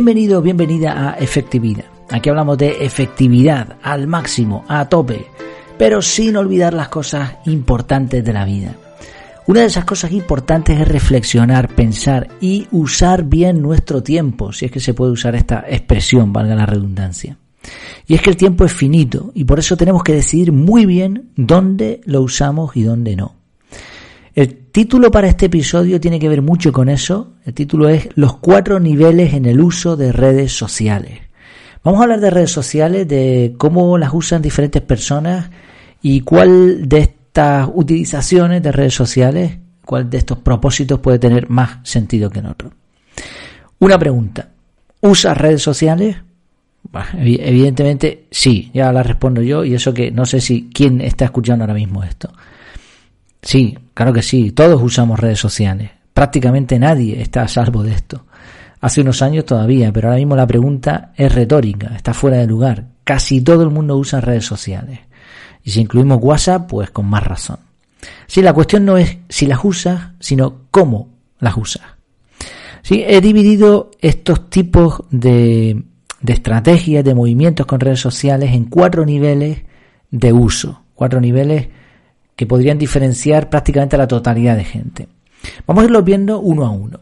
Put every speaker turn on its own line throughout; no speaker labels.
Bienvenido, bienvenida a Efectividad. Aquí hablamos de efectividad al máximo, a tope, pero sin olvidar las cosas importantes de la vida. Una de esas cosas importantes es reflexionar, pensar y usar bien nuestro tiempo, si es que se puede usar esta expresión, valga la redundancia. Y es que el tiempo es finito y por eso tenemos que decidir muy bien dónde lo usamos y dónde no. Título para este episodio tiene que ver mucho con eso. El título es Los cuatro niveles en el uso de redes sociales. Vamos a hablar de redes sociales, de cómo las usan diferentes personas y cuál de estas utilizaciones de redes sociales, cuál de estos propósitos puede tener más sentido que en otro. Una pregunta. ¿Usas redes sociales? evidentemente sí, ya la respondo yo y eso que no sé si quién está escuchando ahora mismo esto. Sí, claro que sí, todos usamos redes sociales. Prácticamente nadie está a salvo de esto. Hace unos años todavía, pero ahora mismo la pregunta es retórica, está fuera de lugar. Casi todo el mundo usa redes sociales. Y si incluimos WhatsApp, pues con más razón. Sí, la cuestión no es si las usas, sino cómo las usas. Sí, he dividido estos tipos de, de estrategias, de movimientos con redes sociales en cuatro niveles de uso. Cuatro niveles que podrían diferenciar prácticamente a la totalidad de gente. Vamos a irlo viendo uno a uno.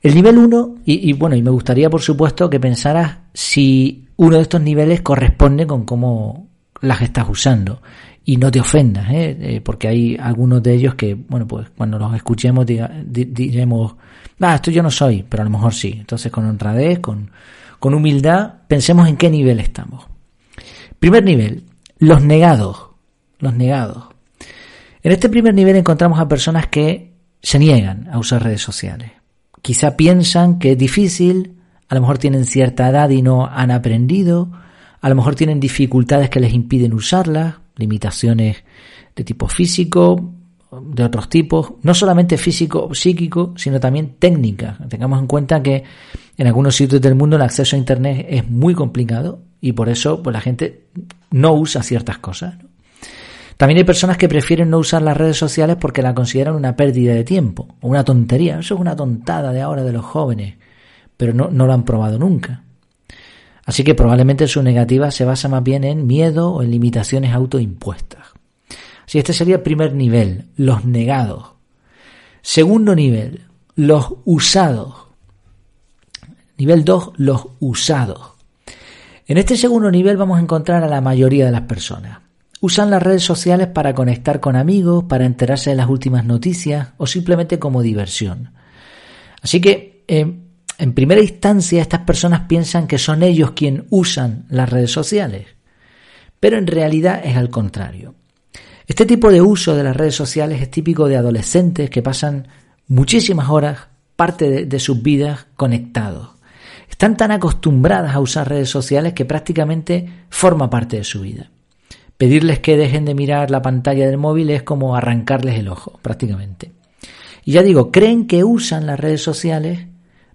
El nivel 1, y, bueno, y me gustaría por supuesto que pensaras si uno de estos niveles corresponde con cómo las estás usando. Y no te ofendas, ¿eh? Eh, porque hay algunos de ellos que, bueno, pues cuando los escuchemos diremos, ah, esto yo no soy, pero a lo mejor sí. Entonces con honradez, con, con humildad, pensemos en qué nivel estamos. Primer nivel, los negados. Los negados. En este primer nivel encontramos a personas que se niegan a usar redes sociales. Quizá piensan que es difícil, a lo mejor tienen cierta edad y no han aprendido, a lo mejor tienen dificultades que les impiden usarlas, limitaciones de tipo físico, de otros tipos, no solamente físico o psíquico, sino también técnica. Tengamos en cuenta que en algunos sitios del mundo el acceso a Internet es muy complicado y por eso pues, la gente no usa ciertas cosas. También hay personas que prefieren no usar las redes sociales porque la consideran una pérdida de tiempo o una tontería. Eso es una tontada de ahora de los jóvenes, pero no, lo han probado nunca. Así que probablemente su negativa se basa más bien en miedo o en limitaciones autoimpuestas. Así este sería el primer nivel, los negados. Segundo nivel, los usados. Nivel 2, los usados. En este segundo nivel vamos a encontrar a la mayoría de las personas. Usan las redes sociales para conectar con amigos, para enterarse de las últimas noticias o simplemente como diversión. Así que, eh, en primera instancia, estas personas piensan que son ellos quienes usan las redes sociales, pero en realidad es al contrario. Este tipo de uso de las redes sociales es típico de adolescentes que pasan muchísimas horas, parte de, de sus vidas, conectados. Están tan acostumbradas a usar redes sociales que prácticamente forma parte de su vida. Pedirles que dejen de mirar la pantalla del móvil es como arrancarles el ojo, prácticamente. Y ya digo, creen que usan las redes sociales,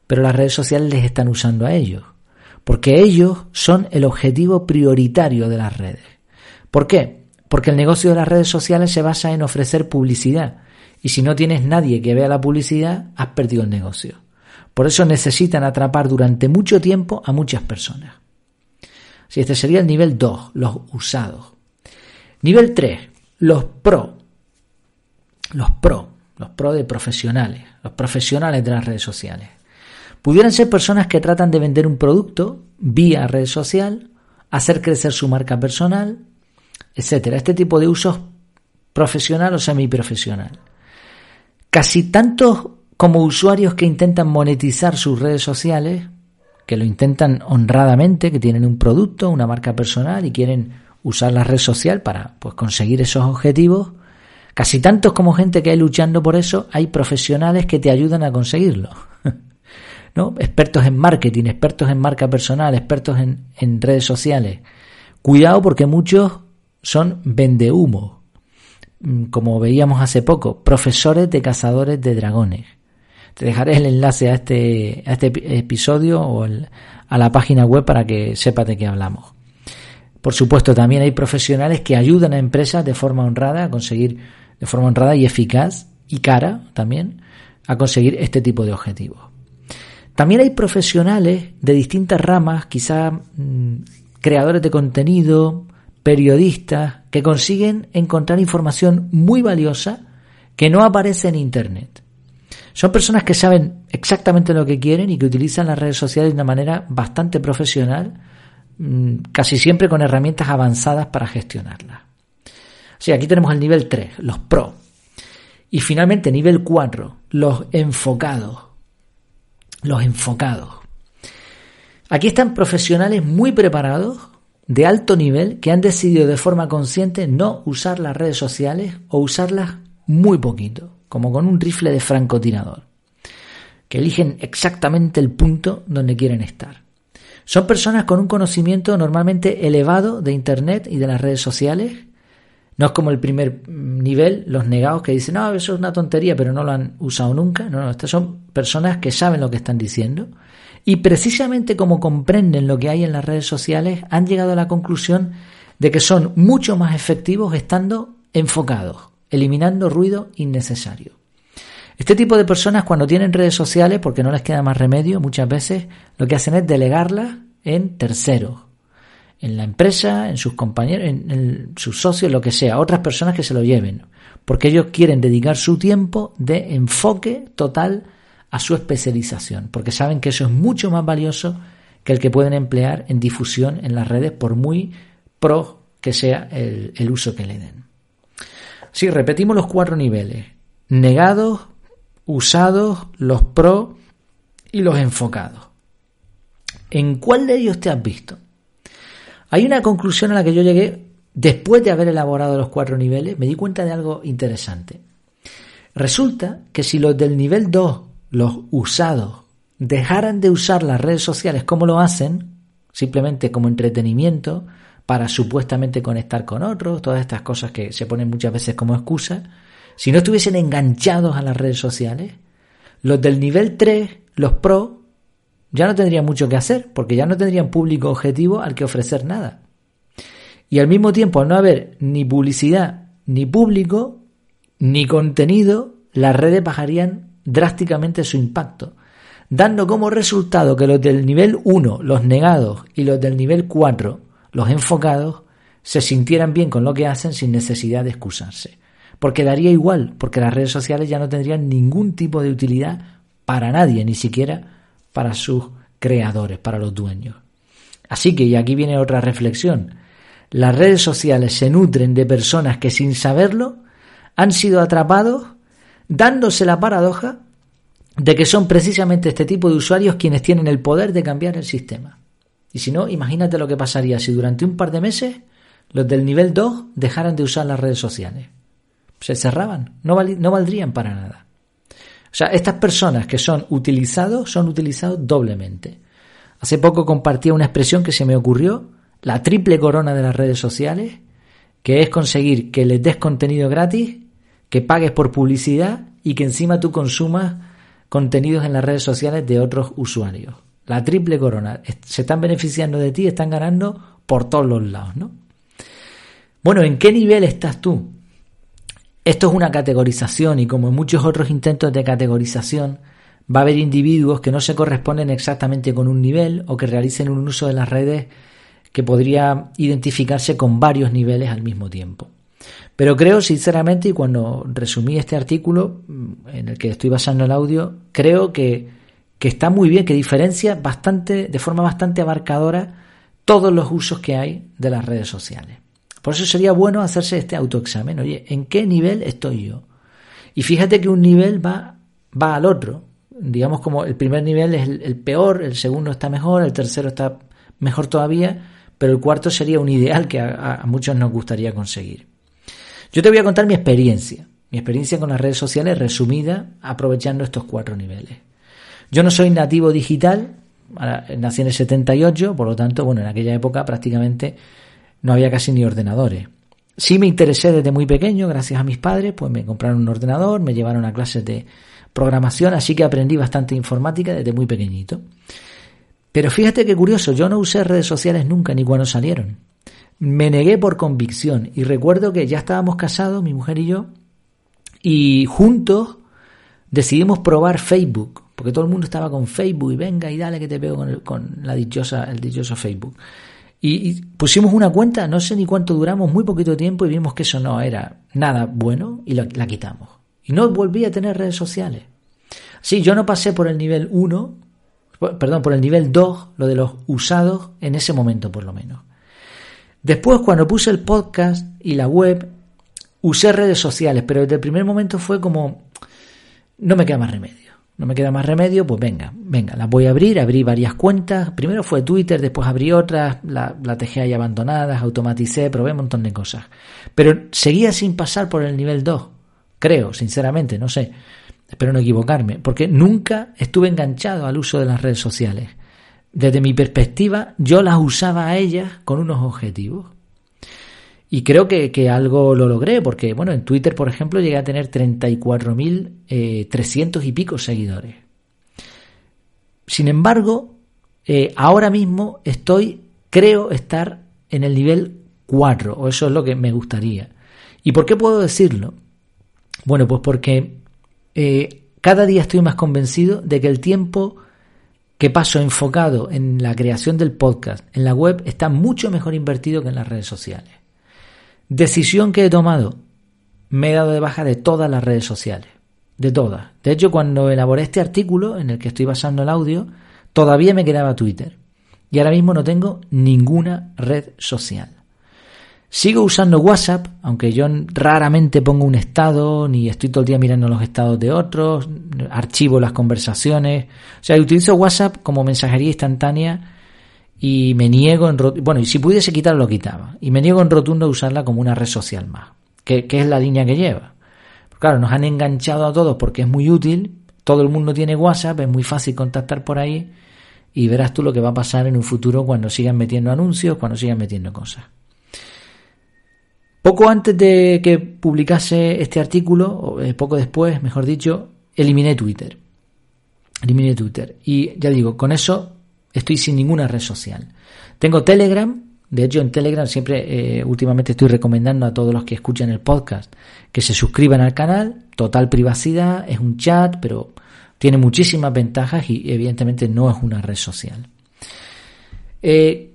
pero las redes sociales les están usando a ellos, porque ellos son el objetivo prioritario de las redes. ¿Por qué? Porque el negocio de las redes sociales se basa en ofrecer publicidad, y si no tienes nadie que vea la publicidad, has perdido el negocio. Por eso necesitan atrapar durante mucho tiempo a muchas personas. Si este sería el nivel 2, los usados. Nivel 3, los pro. Los pro, los pro de profesionales, los profesionales de las redes sociales. Pudieran ser personas que tratan de vender un producto vía red social, hacer crecer su marca personal, etcétera. Este tipo de usos profesional o semiprofesional. Casi tantos como usuarios que intentan monetizar sus redes sociales, que lo intentan honradamente, que tienen un producto, una marca personal y quieren usar la red social para pues, conseguir esos objetivos, casi tantos como gente que hay luchando por eso, hay profesionales que te ayudan a conseguirlo. ¿No? Expertos en marketing, expertos en marca personal, expertos en, en redes sociales. Cuidado porque muchos son vendehumo, mm, como veíamos hace poco, profesores de cazadores de dragones. Te dejaré el enlace a este, a este episodio o a la página web para que sepas de qué hablamos. Por supuesto, también hay profesionales que ayudan a empresas de forma honrada a conseguir, de forma honrada y eficaz y cara también, a conseguir este tipo de objetivos. También hay profesionales de distintas ramas, quizá mm, creadores de contenido, periodistas, que consiguen encontrar información muy valiosa que no aparece en Internet. Son personas que saben exactamente lo que quieren y que utilizan las redes sociales de una manera bastante profesional, casi siempre con herramientas avanzadas para gestionarlas. Sí, aquí tenemos el nivel 3, los pro. Y finalmente nivel 4, los enfocados. Los enfocados. Aquí están profesionales muy preparados, de alto nivel, que han decidido de forma consciente no usar las redes sociales o usarlas muy poquito, como con un rifle de francotirador, que eligen exactamente el punto donde quieren estar. Son personas con un conocimiento normalmente elevado de Internet y de las redes sociales, no es como el primer nivel, los negados que dicen, no, eso es una tontería, pero no lo han usado nunca. No, no, estas son personas que saben lo que están diciendo. Y precisamente como comprenden lo que hay en las redes sociales, han llegado a la conclusión de que son mucho más efectivos estando enfocados, eliminando ruido innecesario. Este tipo de personas cuando tienen redes sociales, porque no les queda más remedio, muchas veces lo que hacen es delegarlas en terceros, en la empresa, en sus compañeros, en, sus socios, lo que sea, otras personas que se lo lleven, porque ellos quieren dedicar su tiempo de enfoque total a su especialización, porque saben que eso es mucho más valioso que el que pueden emplear en difusión en las redes, por muy pro que sea el, uso que le den. Sí, repetimos los cuatro niveles. Negados, usados, los pro y los enfocados. ¿En cuál de ellos te has visto? Hay una conclusión a la que yo llegué después de haber elaborado los cuatro niveles, me di cuenta de algo interesante. Resulta que si los del nivel 2, los usados, dejaran de usar las redes sociales como lo hacen, simplemente como entretenimiento, para supuestamente conectar con otros, todas estas cosas que se ponen muchas veces como excusa, si no estuviesen enganchados a las redes sociales, los del nivel 3, los pro, ya no tendrían mucho que hacer, porque ya no tendrían público objetivo al que ofrecer nada. Y al mismo tiempo, al no haber ni publicidad, ni público, ni contenido, las redes bajarían drásticamente su impacto, dando como resultado que los del nivel 1, los negados, y los del nivel 4, los enfocados, se sintieran bien con lo que hacen sin necesidad de excusarse. Porque daría igual, porque las redes sociales ya no tendrían ningún tipo de utilidad para nadie, ni siquiera para sus creadores, para los dueños. Así que, y aquí viene otra reflexión, las redes sociales se nutren de personas que sin saberlo han sido atrapados dándose la paradoja de que son precisamente este tipo de usuarios quienes tienen el poder de cambiar el sistema. Y si no, imagínate lo que pasaría si durante un par de meses los del nivel 2 dejaran de usar las redes sociales. Se cerraban, no, no valdrían para nada. O sea, estas personas que son utilizados son utilizados doblemente. Hace poco compartía una expresión que se me ocurrió, la triple corona de las redes sociales, que es conseguir que les des contenido gratis, que pagues por publicidad y que encima tú consumas contenidos en las redes sociales de otros usuarios. La triple corona. Se están beneficiando de ti, están ganando por todos los lados, ¿no? Bueno, ¿en qué nivel estás tú? Esto es una categorización y como en muchos otros intentos de categorización, va a haber individuos que no se corresponden exactamente con un nivel o que realicen un uso de las redes que podría identificarse con varios niveles al mismo tiempo. Pero creo sinceramente, y cuando resumí este artículo mm, en el que estoy basando el audio, creo que, que está muy bien, que diferencia bastante, de forma bastante abarcadora todos los usos que hay de las redes sociales. Por eso sería bueno hacerse este autoexamen. Oye, ¿en qué nivel estoy yo? Y fíjate que un nivel va, va al otro. Digamos como el primer nivel es el, peor, el segundo está mejor, el tercero está mejor todavía, pero el cuarto sería un ideal que a, a muchos nos gustaría conseguir. Yo te voy a contar mi experiencia, mi experiencia con las redes sociales resumida aprovechando estos cuatro niveles. Yo no soy nativo digital, nací en el 78, por lo tanto, bueno, en aquella época prácticamente no había casi ni ordenadores. Sí me interesé desde muy pequeño, gracias a mis padres, pues me compraron un ordenador, me llevaron a clases de programación, así que aprendí bastante informática desde muy pequeñito. Pero fíjate qué curioso, yo no usé redes sociales nunca, ni cuando salieron. Me negué por convicción y recuerdo que ya estábamos casados, mi mujer y yo, y juntos decidimos probar Facebook porque todo el mundo estaba con Facebook y venga y dale que te veo con, con la dichosa, el dichoso Facebook. Y, pusimos una cuenta, no sé ni cuánto duramos, muy poquito tiempo y vimos que eso no era nada bueno y la, la quitamos. Y no volví a tener redes sociales. Sí, yo no pasé por el nivel 1, perdón, por el nivel 2, lo de los usados, en ese momento por lo menos. Después, cuando puse el podcast y la web, usé redes sociales, pero desde el primer momento fue como, no me queda más remedio. No me queda más remedio, pues venga, venga, las voy a abrir, abrí varias cuentas. Primero fue Twitter, después abrí otras, la, la ahí abandonadas, automaticé, probé un montón de cosas. Pero seguía sin pasar por el nivel 2, creo, sinceramente, no sé. Espero no equivocarme, porque nunca estuve enganchado al uso de las redes sociales. Desde mi perspectiva, yo las usaba a ellas con unos objetivos. Y creo que, algo lo logré, porque, bueno, en Twitter, por ejemplo, llegué a tener 34.300 eh, y pico seguidores. Sin embargo, eh, ahora mismo estoy, creo estar en el nivel 4, o eso es lo que me gustaría. ¿Y por qué puedo decirlo? Bueno, pues porque eh, cada día estoy más convencido de que el tiempo que paso enfocado en la creación del podcast, en la web, está mucho mejor invertido que en las redes sociales. Decisión que he tomado, me he dado de baja de todas las redes sociales, de todas. De hecho, cuando elaboré este artículo en el que estoy basando el audio, todavía me quedaba Twitter. Y ahora mismo no tengo ninguna red social. Sigo usando WhatsApp, aunque yo raramente pongo un estado, ni estoy todo el día mirando los estados de otros, archivo las conversaciones. O sea, utilizo WhatsApp como mensajería instantánea y me niego en bueno, y si pudiese quitarlo, lo quitaba. Y me niego en rotundo a usarla como una red social más, que, es la línea que lleva. claro, nos han enganchado a todos porque es muy útil, todo el mundo tiene WhatsApp, es muy fácil contactar por ahí y verás tú lo que va a pasar en un futuro cuando sigan metiendo anuncios, cuando sigan metiendo cosas. Poco antes de que publicase este artículo, o eh, poco después, mejor dicho, eliminé Twitter. Eliminé Twitter. Y ya digo, con eso estoy sin ninguna red social. Tengo Telegram. De hecho, en Telegram siempre, eh, últimamente estoy recomendando a todos los que escuchan el podcast que se suscriban al canal. Total privacidad, es un chat, pero tiene muchísimas ventajas y evidentemente no es una red social. Eh,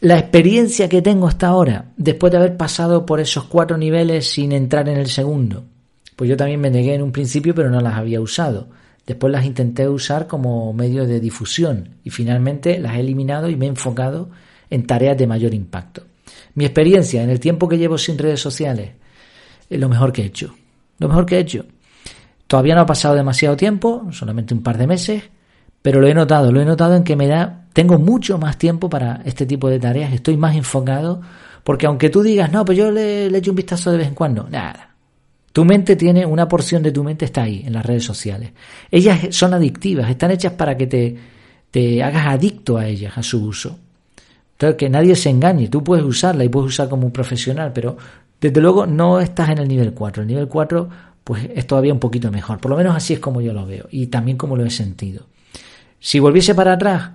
la experiencia que tengo hasta ahora, después de haber pasado por esos cuatro niveles sin entrar en el segundo, pues yo también me negué en un principio, pero no las había usado. Después las intenté usar como medio de difusión y finalmente las he eliminado y me he enfocado en tareas de mayor impacto. Mi experiencia en el tiempo que llevo sin redes sociales es lo mejor que he hecho. Lo mejor que he hecho. Todavía no ha pasado demasiado tiempo, solamente un par de meses, pero lo he notado, lo he notado en que me da tengo mucho más tiempo para este tipo de tareas, estoy más enfocado, porque aunque tú digas, no, pues yo le, le echo un vistazo de vez en cuando, nada. Tu mente tiene, una porción de tu mente está ahí, en las redes sociales. Ellas son adictivas, están hechas para que te, te hagas adicto a ellas, a su uso. Entonces, que nadie se engañe, tú puedes usarla y puedes usar como un profesional, pero desde luego no estás en el nivel 4. El nivel 4 pues es todavía un poquito mejor, por lo menos así es como yo lo veo y también como lo he sentido. Si volviese para atrás,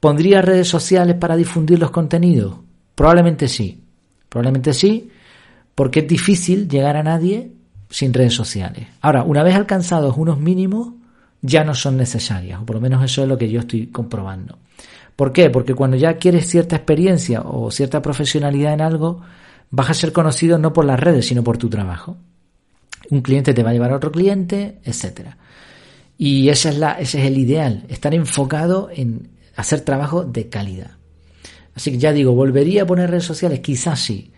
¿Pondría redes sociales para difundir los contenidos? Probablemente sí. Probablemente sí, porque es difícil llegar a nadie sin redes sociales. Ahora, una vez alcanzados unos mínimos, ya no son necesarias, o por lo menos eso es lo que yo estoy comprobando. ¿Por qué? Porque cuando ya quieres cierta experiencia o cierta profesionalidad en algo, vas a ser conocido no por las redes, sino por tu trabajo. Un cliente te va a llevar a otro cliente, etcétera. Y esa es la, ese es el ideal, estar enfocado en, hacer trabajo de calidad. Así que ya digo, ¿volvería a poner redes sociales? Quizás sí.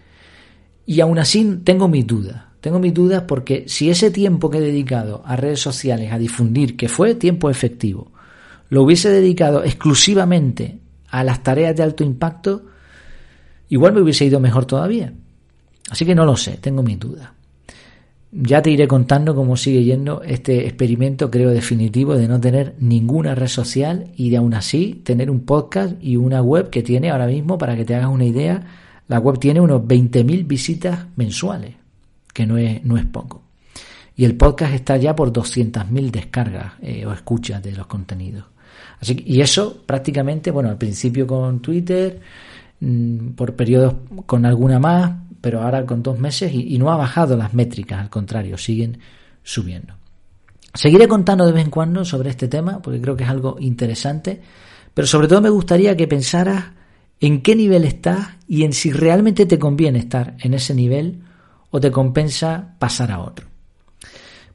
Y aún así tengo mis dudas. Tengo mis dudas porque si ese tiempo que he dedicado a redes sociales, a difundir, que fue tiempo efectivo, lo hubiese dedicado exclusivamente a las tareas de alto impacto, igual me hubiese ido mejor todavía. Así que no lo sé, tengo mis dudas. Ya te iré contando cómo sigue yendo este experimento, creo, definitivo de no tener ninguna red social y de aún así tener un podcast y una web que tiene ahora mismo, para que te hagas una idea, la web tiene unos 20.000 visitas mensuales, que no es, no es poco. Y el podcast está ya por 200.000 descargas eh, o escuchas de los contenidos. Así y eso prácticamente, bueno, al principio con Twitter, mm, por periodos con alguna más, pero ahora con dos meses y, no ha bajado las métricas, al contrario, siguen subiendo. Seguiré contando de vez en cuando sobre este tema porque creo que es algo interesante, pero sobre todo me gustaría que pensaras en qué nivel estás y en si realmente te conviene estar en ese nivel o te compensa pasar a otro.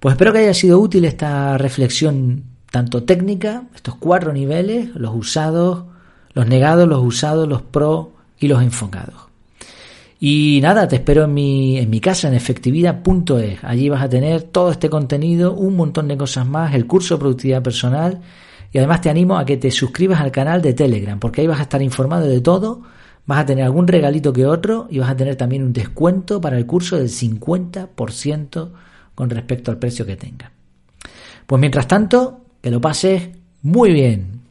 Pues espero que haya sido útil esta reflexión tanto técnica, estos cuatro niveles, los usados, los negados, los usados, los pro y los enfocados. Y nada, te espero en mi, en mi casa, en efectividad.es. Allí vas a tener todo este contenido, un montón de cosas más, el curso de productividad personal. Y además te animo a que te suscribas al canal de Telegram, porque ahí vas a estar informado de todo. Vas a tener algún regalito que otro y vas a tener también un descuento para el curso del 50% con respecto al precio que tenga. Pues mientras tanto, que lo pases muy bien.